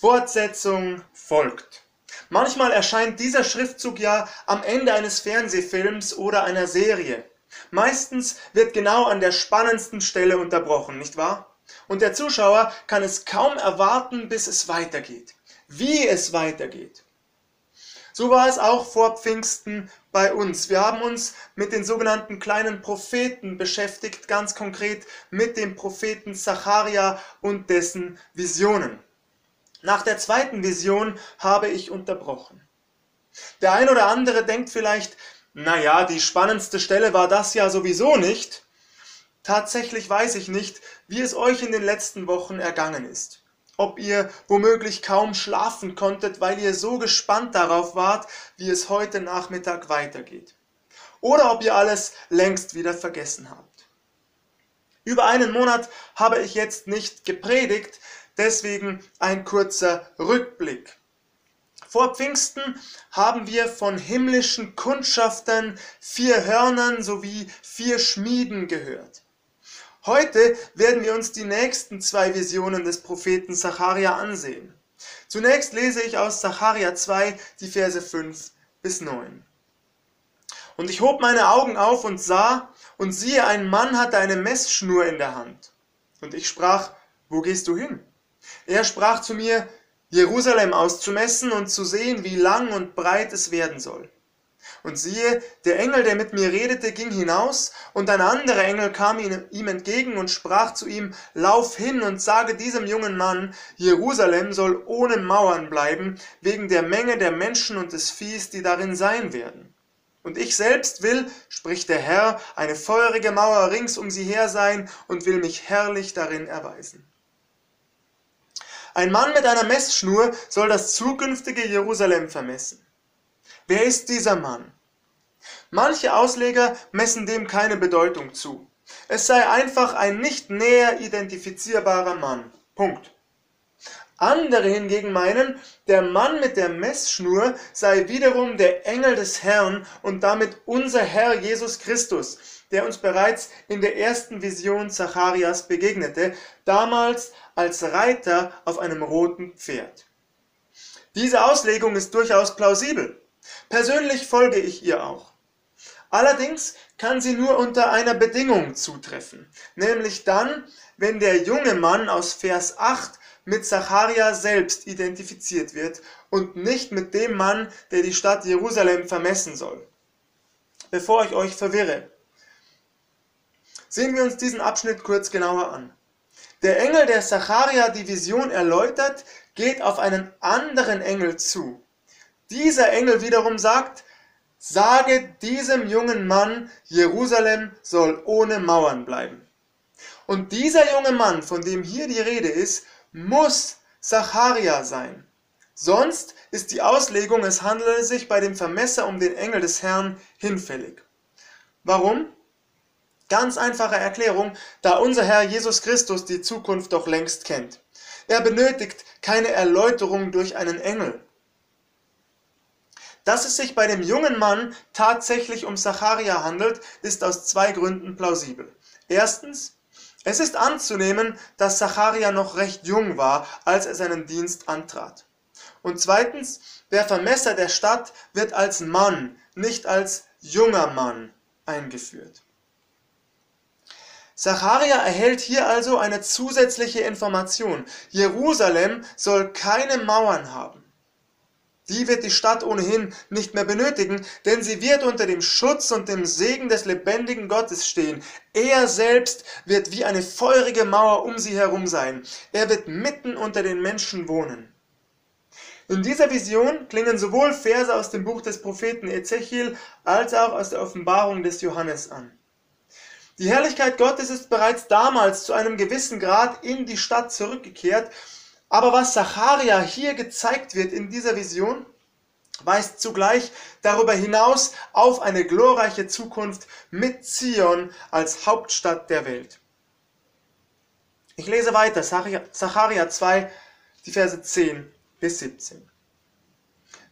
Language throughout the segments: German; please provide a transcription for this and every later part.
Fortsetzung folgt. Manchmal erscheint dieser Schriftzug ja am Ende eines Fernsehfilms oder einer Serie. Meistens wird genau an der spannendsten Stelle unterbrochen, nicht wahr? Und der Zuschauer kann es kaum erwarten, bis es weitergeht. Wie es weitergeht. So war es auch vor Pfingsten bei uns. Wir haben uns mit den sogenannten kleinen Propheten beschäftigt, ganz konkret mit dem Propheten Zacharia und dessen Visionen. Nach der zweiten Vision habe ich unterbrochen. Der ein oder andere denkt vielleicht, naja, die spannendste Stelle war das ja sowieso nicht. Tatsächlich weiß ich nicht, wie es euch in den letzten Wochen ergangen ist ob ihr womöglich kaum schlafen konntet, weil ihr so gespannt darauf wart, wie es heute Nachmittag weitergeht. Oder ob ihr alles längst wieder vergessen habt. Über einen Monat habe ich jetzt nicht gepredigt, deswegen ein kurzer Rückblick. Vor Pfingsten haben wir von himmlischen Kundschaftern, vier Hörnern sowie vier Schmieden gehört. Heute werden wir uns die nächsten zwei Visionen des Propheten Zacharia ansehen. Zunächst lese ich aus Zacharia 2 die Verse 5 bis 9. Und ich hob meine Augen auf und sah, und siehe, ein Mann hatte eine Messschnur in der Hand. Und ich sprach, wo gehst du hin? Er sprach zu mir, Jerusalem auszumessen und zu sehen, wie lang und breit es werden soll. Und siehe, der Engel, der mit mir redete, ging hinaus, und ein anderer Engel kam ihm entgegen und sprach zu ihm, Lauf hin und sage diesem jungen Mann, Jerusalem soll ohne Mauern bleiben, wegen der Menge der Menschen und des Viehs, die darin sein werden. Und ich selbst will, spricht der Herr, eine feurige Mauer rings um sie her sein und will mich herrlich darin erweisen. Ein Mann mit einer Messschnur soll das zukünftige Jerusalem vermessen. Wer ist dieser Mann? Manche Ausleger messen dem keine Bedeutung zu. Es sei einfach ein nicht näher identifizierbarer Mann. Punkt. Andere hingegen meinen, der Mann mit der Messschnur sei wiederum der Engel des Herrn und damit unser Herr Jesus Christus, der uns bereits in der ersten Vision Zacharias begegnete, damals als Reiter auf einem roten Pferd. Diese Auslegung ist durchaus plausibel. Persönlich folge ich ihr auch. Allerdings kann sie nur unter einer Bedingung zutreffen, nämlich dann, wenn der junge Mann aus Vers 8 mit Zacharia selbst identifiziert wird und nicht mit dem Mann, der die Stadt Jerusalem vermessen soll. Bevor ich euch verwirre, sehen wir uns diesen Abschnitt kurz genauer an. Der Engel, der Zacharia die Vision erläutert, geht auf einen anderen Engel zu. Dieser Engel wiederum sagt, sage diesem jungen Mann, Jerusalem soll ohne Mauern bleiben. Und dieser junge Mann, von dem hier die Rede ist, muss Zacharia sein. Sonst ist die Auslegung, es handele sich bei dem Vermesser um den Engel des Herrn hinfällig. Warum? Ganz einfache Erklärung, da unser Herr Jesus Christus die Zukunft doch längst kennt. Er benötigt keine Erläuterung durch einen Engel. Dass es sich bei dem jungen Mann tatsächlich um Zacharia handelt, ist aus zwei Gründen plausibel. Erstens, es ist anzunehmen, dass Zacharia noch recht jung war, als er seinen Dienst antrat. Und zweitens, der Vermesser der Stadt wird als Mann, nicht als junger Mann eingeführt. Zacharia erhält hier also eine zusätzliche Information. Jerusalem soll keine Mauern haben. Die wird die Stadt ohnehin nicht mehr benötigen, denn sie wird unter dem Schutz und dem Segen des lebendigen Gottes stehen. Er selbst wird wie eine feurige Mauer um sie herum sein. Er wird mitten unter den Menschen wohnen. In dieser Vision klingen sowohl Verse aus dem Buch des Propheten Ezechiel als auch aus der Offenbarung des Johannes an. Die Herrlichkeit Gottes ist bereits damals zu einem gewissen Grad in die Stadt zurückgekehrt aber was Zacharia hier gezeigt wird in dieser Vision, weist zugleich darüber hinaus auf eine glorreiche Zukunft mit Zion als Hauptstadt der Welt. Ich lese weiter, Zacharia 2, die Verse 10 bis 17.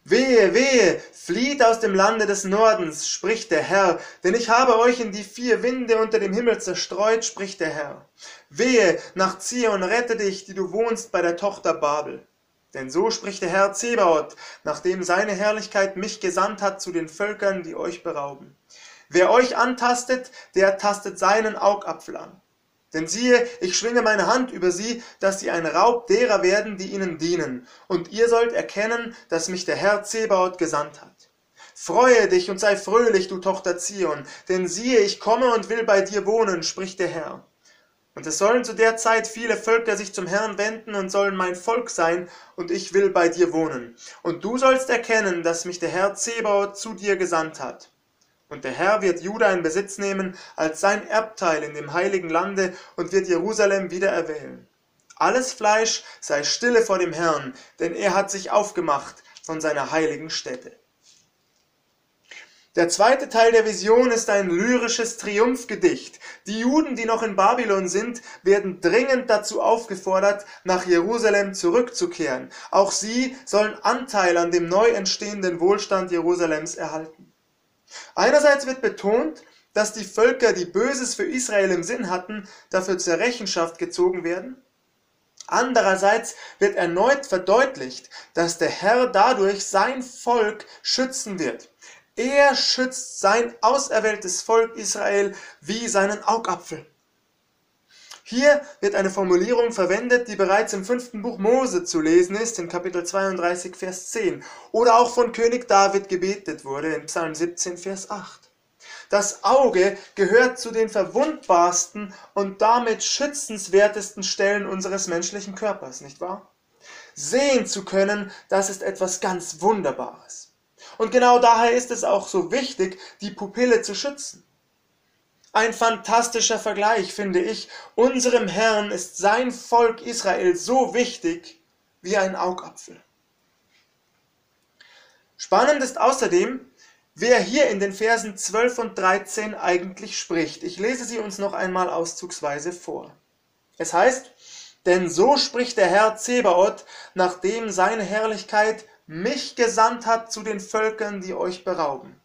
Wehe, wehe, flieht aus dem Lande des Nordens, spricht der Herr, denn ich habe euch in die vier Winde unter dem Himmel zerstreut, spricht der Herr. Wehe, nach Zion, rette dich, die du wohnst bei der Tochter Babel. Denn so spricht der Herr Zebaoth, nachdem seine Herrlichkeit mich gesandt hat zu den Völkern, die euch berauben. Wer euch antastet, der tastet seinen Augapfel an. Denn siehe, ich schwinge meine Hand über sie, dass sie ein Raub derer werden, die ihnen dienen. Und ihr sollt erkennen, dass mich der Herr Zebaoth gesandt hat. Freue dich und sei fröhlich, du Tochter Zion, denn siehe, ich komme und will bei dir wohnen, spricht der Herr. Und es sollen zu der Zeit viele Völker sich zum Herrn wenden und sollen mein Volk sein, und ich will bei dir wohnen. Und du sollst erkennen, dass mich der Herr Zebaoth zu dir gesandt hat. Und der Herr wird Juda in Besitz nehmen als sein Erbteil in dem heiligen Lande und wird Jerusalem wieder erwählen. Alles Fleisch sei stille vor dem Herrn, denn er hat sich aufgemacht von seiner heiligen Stätte. Der zweite Teil der Vision ist ein lyrisches Triumphgedicht. Die Juden, die noch in Babylon sind, werden dringend dazu aufgefordert, nach Jerusalem zurückzukehren. Auch sie sollen Anteil an dem neu entstehenden Wohlstand Jerusalems erhalten. Einerseits wird betont, dass die Völker, die Böses für Israel im Sinn hatten, dafür zur Rechenschaft gezogen werden. Andererseits wird erneut verdeutlicht, dass der Herr dadurch sein Volk schützen wird. Er schützt sein auserwähltes Volk Israel wie seinen Augapfel. Hier wird eine Formulierung verwendet, die bereits im fünften Buch Mose zu lesen ist, in Kapitel 32, Vers 10, oder auch von König David gebetet wurde, in Psalm 17, Vers 8. Das Auge gehört zu den verwundbarsten und damit schützenswertesten Stellen unseres menschlichen Körpers, nicht wahr? Sehen zu können, das ist etwas ganz Wunderbares. Und genau daher ist es auch so wichtig, die Pupille zu schützen. Ein fantastischer Vergleich, finde ich. Unserem Herrn ist sein Volk Israel so wichtig wie ein Augapfel. Spannend ist außerdem, wer hier in den Versen 12 und 13 eigentlich spricht. Ich lese sie uns noch einmal auszugsweise vor. Es heißt, denn so spricht der Herr Zebaoth, nachdem seine Herrlichkeit mich gesandt hat zu den Völkern, die euch berauben.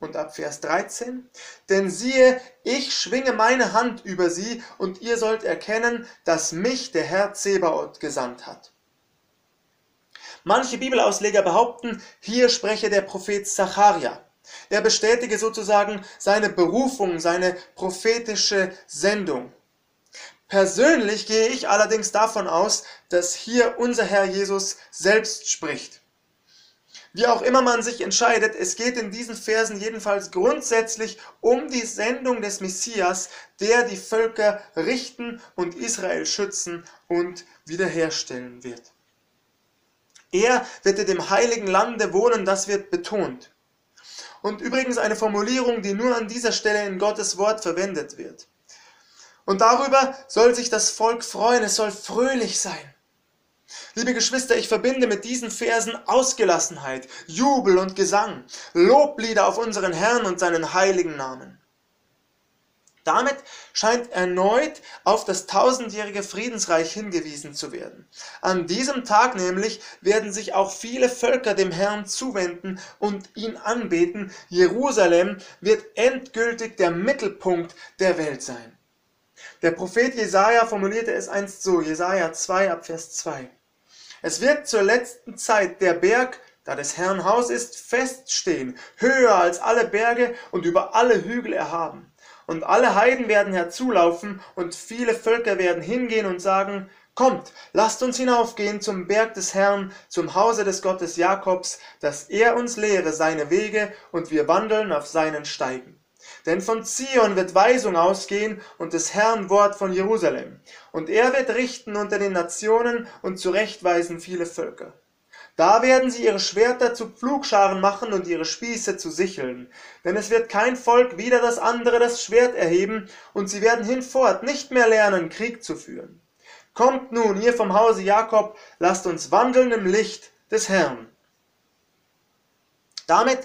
Und ab Vers 13, denn siehe, ich schwinge meine Hand über sie, und ihr sollt erkennen, dass mich der Herr Zebaoth gesandt hat. Manche Bibelausleger behaupten, hier spreche der Prophet Zacharia. Er bestätige sozusagen seine Berufung, seine prophetische Sendung. Persönlich gehe ich allerdings davon aus, dass hier unser Herr Jesus selbst spricht. Wie auch immer man sich entscheidet, es geht in diesen Versen jedenfalls grundsätzlich um die Sendung des Messias, der die Völker richten und Israel schützen und wiederherstellen wird. Er wird in dem heiligen Lande wohnen, das wird betont. Und übrigens eine Formulierung, die nur an dieser Stelle in Gottes Wort verwendet wird. Und darüber soll sich das Volk freuen, es soll fröhlich sein. Liebe Geschwister, ich verbinde mit diesen Versen Ausgelassenheit, Jubel und Gesang, Loblieder auf unseren Herrn und seinen heiligen Namen. Damit scheint erneut auf das tausendjährige Friedensreich hingewiesen zu werden. An diesem Tag nämlich werden sich auch viele Völker dem Herrn zuwenden und ihn anbeten. Jerusalem wird endgültig der Mittelpunkt der Welt sein. Der Prophet Jesaja formulierte es einst so, Jesaja 2 ab Vers 2. Es wird zur letzten Zeit der Berg, da des Herrn Haus ist, feststehen, höher als alle Berge und über alle Hügel erhaben. Und alle Heiden werden herzulaufen und viele Völker werden hingehen und sagen, Kommt, lasst uns hinaufgehen zum Berg des Herrn, zum Hause des Gottes Jakobs, dass er uns lehre seine Wege und wir wandeln auf seinen Steigen. Denn von Zion wird Weisung ausgehen und des Herrn Wort von Jerusalem. Und er wird richten unter den Nationen und zurechtweisen viele Völker. Da werden sie ihre Schwerter zu Pflugscharen machen und ihre Spieße zu Sicheln. Denn es wird kein Volk wider das andere das Schwert erheben, und sie werden hinfort nicht mehr lernen, Krieg zu führen. Kommt nun, ihr vom Hause Jakob, lasst uns wandeln im Licht des Herrn. Damit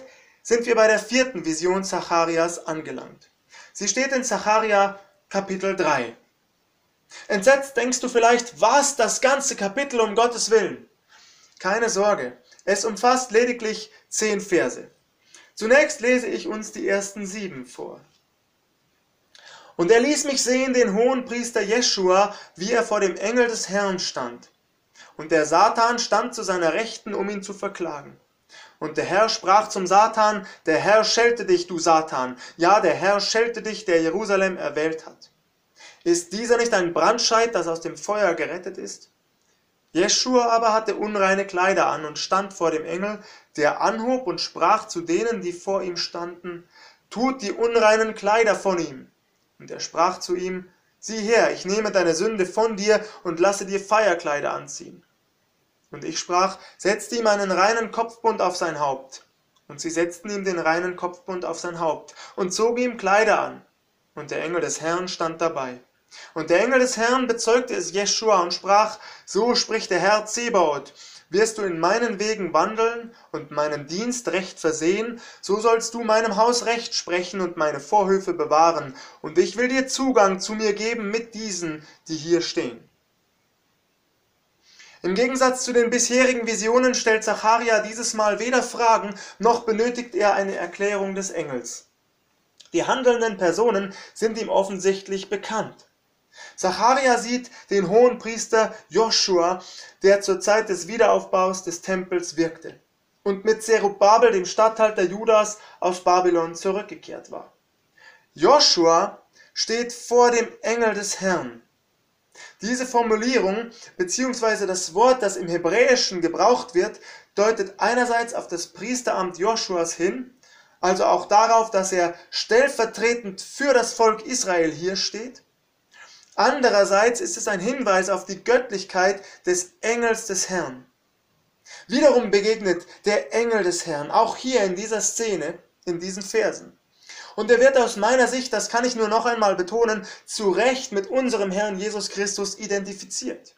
sind wir bei der vierten Vision Zacharias angelangt. Sie steht in Zacharia Kapitel 3. Entsetzt denkst du vielleicht, was das ganze Kapitel um Gottes Willen? Keine Sorge, es umfasst lediglich zehn Verse. Zunächst lese ich uns die ersten sieben vor. Und er ließ mich sehen den hohen Priester Jeschua, wie er vor dem Engel des Herrn stand. und der Satan stand zu seiner Rechten, um ihn zu verklagen. Und der Herr sprach zum Satan, der Herr schelte dich, du Satan, ja, der Herr schelte dich, der Jerusalem erwählt hat. Ist dieser nicht ein Brandscheid, das aus dem Feuer gerettet ist? Jeschua aber hatte unreine Kleider an und stand vor dem Engel, der anhob und sprach zu denen, die vor ihm standen, Tut die unreinen Kleider von ihm. Und er sprach zu ihm, Sieh her, ich nehme deine Sünde von dir und lasse dir Feierkleider anziehen. Und ich sprach, setzt ihm einen reinen Kopfbund auf sein Haupt. Und sie setzten ihm den reinen Kopfbund auf sein Haupt und zogen ihm Kleider an. Und der Engel des Herrn stand dabei. Und der Engel des Herrn bezeugte es Jeschua und sprach, so spricht der Herr Zebaoth, wirst du in meinen Wegen wandeln und meinen Dienst recht versehen, so sollst du meinem Haus recht sprechen und meine Vorhöfe bewahren, und ich will dir Zugang zu mir geben mit diesen, die hier stehen. Im Gegensatz zu den bisherigen Visionen stellt Zacharia dieses Mal weder Fragen, noch benötigt er eine Erklärung des Engels. Die handelnden Personen sind ihm offensichtlich bekannt. Zacharia sieht den Hohenpriester Joshua, der zur Zeit des Wiederaufbaus des Tempels wirkte und mit Zerubabel, dem Statthalter Judas, aus Babylon zurückgekehrt war. Joshua steht vor dem Engel des Herrn diese Formulierung bzw. das Wort, das im Hebräischen gebraucht wird, deutet einerseits auf das Priesteramt Joshuas hin, also auch darauf, dass er stellvertretend für das Volk Israel hier steht. Andererseits ist es ein Hinweis auf die Göttlichkeit des Engels des Herrn. Wiederum begegnet der Engel des Herrn, auch hier in dieser Szene, in diesen Versen. Und er wird aus meiner Sicht, das kann ich nur noch einmal betonen, zu Recht mit unserem Herrn Jesus Christus identifiziert.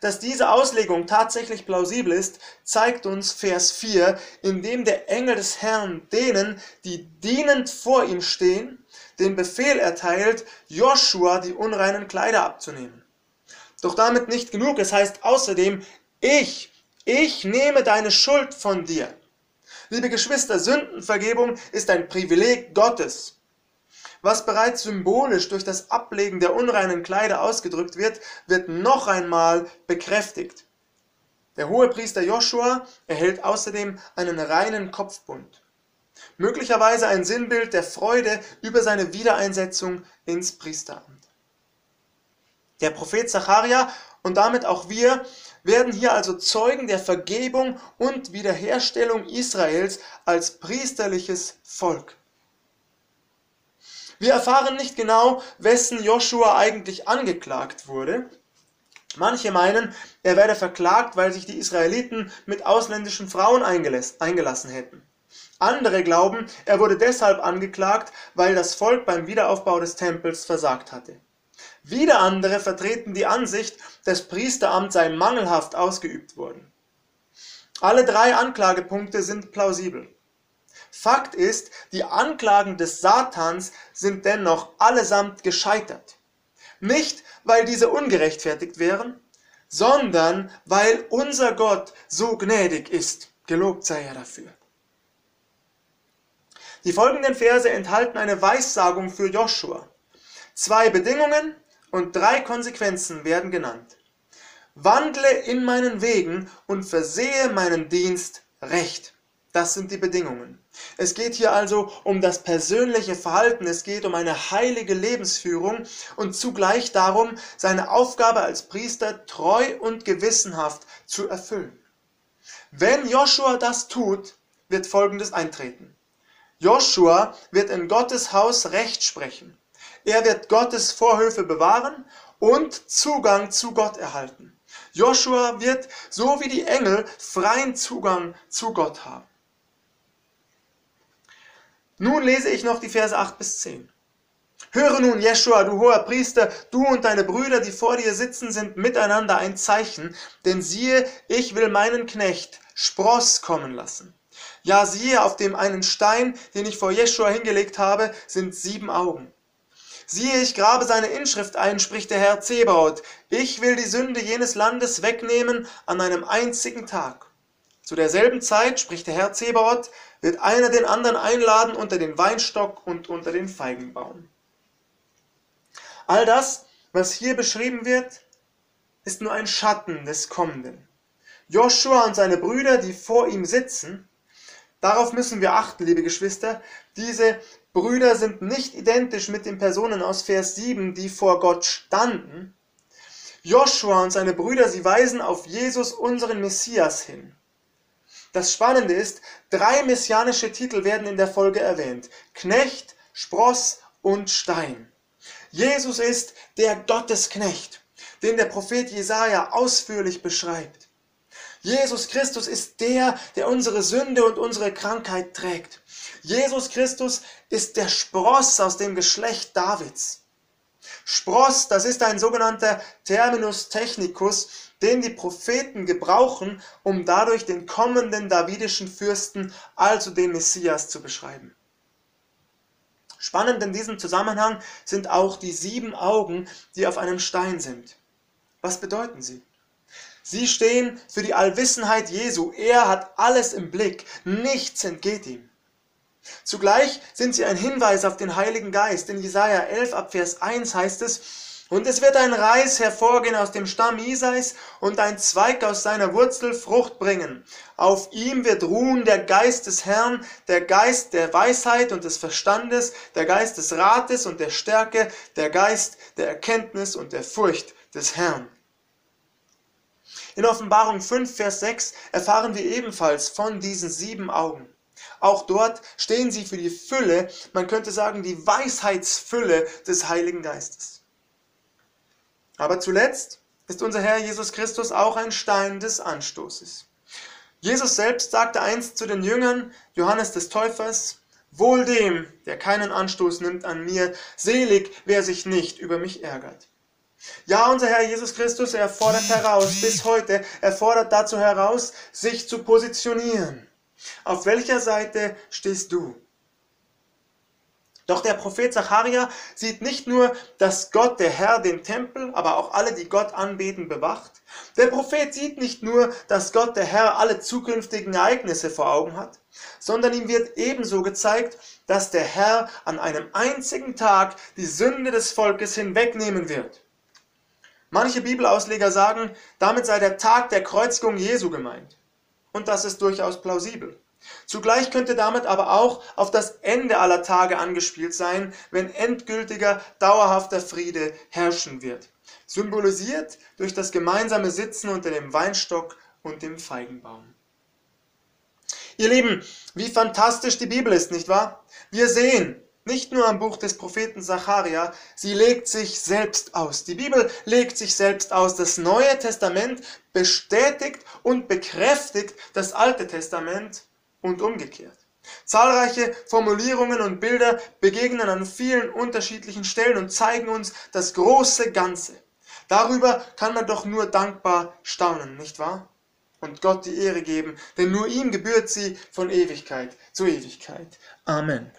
Dass diese Auslegung tatsächlich plausibel ist, zeigt uns Vers 4, in dem der Engel des Herrn denen, die dienend vor ihm stehen, den Befehl erteilt, Joshua die unreinen Kleider abzunehmen. Doch damit nicht genug, es heißt außerdem, ich, ich nehme deine Schuld von dir. Liebe Geschwister, Sündenvergebung ist ein Privileg Gottes. Was bereits symbolisch durch das Ablegen der unreinen Kleider ausgedrückt wird, wird noch einmal bekräftigt. Der Hohepriester Joshua erhält außerdem einen reinen Kopfbund. Möglicherweise ein Sinnbild der Freude über seine Wiedereinsetzung ins Priesteramt. Der Prophet Zacharia und damit auch wir werden hier also Zeugen der Vergebung und Wiederherstellung Israels als priesterliches Volk. Wir erfahren nicht genau, wessen Joshua eigentlich angeklagt wurde. Manche meinen, er werde verklagt, weil sich die Israeliten mit ausländischen Frauen eingelassen hätten. Andere glauben, er wurde deshalb angeklagt, weil das Volk beim Wiederaufbau des Tempels versagt hatte. Wieder andere vertreten die Ansicht, das Priesteramt sei mangelhaft ausgeübt worden. Alle drei Anklagepunkte sind plausibel. Fakt ist, die Anklagen des Satans sind dennoch allesamt gescheitert. Nicht, weil diese ungerechtfertigt wären, sondern weil unser Gott so gnädig ist. Gelobt sei er dafür. Die folgenden Verse enthalten eine Weissagung für Joshua. Zwei Bedingungen und drei Konsequenzen werden genannt. Wandle in meinen Wegen und versehe meinen Dienst recht. Das sind die Bedingungen. Es geht hier also um das persönliche Verhalten, es geht um eine heilige Lebensführung und zugleich darum, seine Aufgabe als Priester treu und gewissenhaft zu erfüllen. Wenn Joshua das tut, wird Folgendes eintreten. Joshua wird in Gottes Haus Recht sprechen. Er wird Gottes Vorhöfe bewahren und Zugang zu Gott erhalten. Joshua wird, so wie die Engel, freien Zugang zu Gott haben. Nun lese ich noch die Verse 8 bis 10. Höre nun, Jeschua, du hoher Priester, du und deine Brüder, die vor dir sitzen, sind miteinander ein Zeichen, denn siehe, ich will meinen Knecht Spross kommen lassen. Ja, siehe, auf dem einen Stein, den ich vor Jeschua hingelegt habe, sind sieben Augen. Siehe, ich grabe seine Inschrift ein, spricht der Herr Zebaoth. Ich will die Sünde jenes Landes wegnehmen an einem einzigen Tag. Zu derselben Zeit, spricht der Herr Zebaoth, wird einer den anderen einladen unter den Weinstock und unter den Feigenbaum. All das, was hier beschrieben wird, ist nur ein Schatten des Kommenden. Joshua und seine Brüder, die vor ihm sitzen, darauf müssen wir achten, liebe Geschwister, diese Brüder sind nicht identisch mit den Personen aus Vers 7, die vor Gott standen. Joshua und seine Brüder, sie weisen auf Jesus, unseren Messias, hin. Das Spannende ist, drei messianische Titel werden in der Folge erwähnt. Knecht, Spross und Stein. Jesus ist der Gottesknecht, den der Prophet Jesaja ausführlich beschreibt. Jesus Christus ist der, der unsere Sünde und unsere Krankheit trägt. Jesus Christus ist der Spross aus dem Geschlecht Davids. Spross, das ist ein sogenannter Terminus technicus, den die Propheten gebrauchen, um dadurch den kommenden davidischen Fürsten, also den Messias, zu beschreiben. Spannend in diesem Zusammenhang sind auch die sieben Augen, die auf einem Stein sind. Was bedeuten sie? Sie stehen für die Allwissenheit Jesu. Er hat alles im Blick. Nichts entgeht ihm. Zugleich sind sie ein Hinweis auf den Heiligen Geist. In Jesaja 11 ab Vers 1 heißt es, und es wird ein Reis hervorgehen aus dem Stamm Isais und ein Zweig aus seiner Wurzel Frucht bringen. Auf ihm wird ruhen der Geist des Herrn, der Geist der Weisheit und des Verstandes, der Geist des Rates und der Stärke, der Geist der Erkenntnis und der Furcht des Herrn. In Offenbarung 5, Vers 6 erfahren wir ebenfalls von diesen sieben Augen. Auch dort stehen sie für die Fülle, man könnte sagen die Weisheitsfülle des Heiligen Geistes. Aber zuletzt ist unser Herr Jesus Christus auch ein Stein des Anstoßes. Jesus selbst sagte einst zu den Jüngern Johannes des Täufers, Wohl dem, der keinen Anstoß nimmt an mir, selig, wer sich nicht über mich ärgert. Ja, unser Herr Jesus Christus, er fordert heraus, bis heute, er fordert dazu heraus, sich zu positionieren. Auf welcher Seite stehst du? Doch der Prophet Zacharia sieht nicht nur, dass Gott, der Herr, den Tempel, aber auch alle, die Gott anbeten, bewacht. Der Prophet sieht nicht nur, dass Gott, der Herr, alle zukünftigen Ereignisse vor Augen hat, sondern ihm wird ebenso gezeigt, dass der Herr an einem einzigen Tag die Sünde des Volkes hinwegnehmen wird. Manche Bibelausleger sagen, damit sei der Tag der Kreuzigung Jesu gemeint. Und das ist durchaus plausibel. Zugleich könnte damit aber auch auf das Ende aller Tage angespielt sein, wenn endgültiger, dauerhafter Friede herrschen wird, symbolisiert durch das gemeinsame Sitzen unter dem Weinstock und dem Feigenbaum. Ihr Lieben, wie fantastisch die Bibel ist, nicht wahr? Wir sehen, nicht nur am Buch des Propheten Zacharia, sie legt sich selbst aus. Die Bibel legt sich selbst aus. Das Neue Testament bestätigt und bekräftigt das Alte Testament und umgekehrt. Zahlreiche Formulierungen und Bilder begegnen an vielen unterschiedlichen Stellen und zeigen uns das große Ganze. Darüber kann man doch nur dankbar staunen, nicht wahr? Und Gott die Ehre geben, denn nur ihm gebührt sie von Ewigkeit zu Ewigkeit. Amen.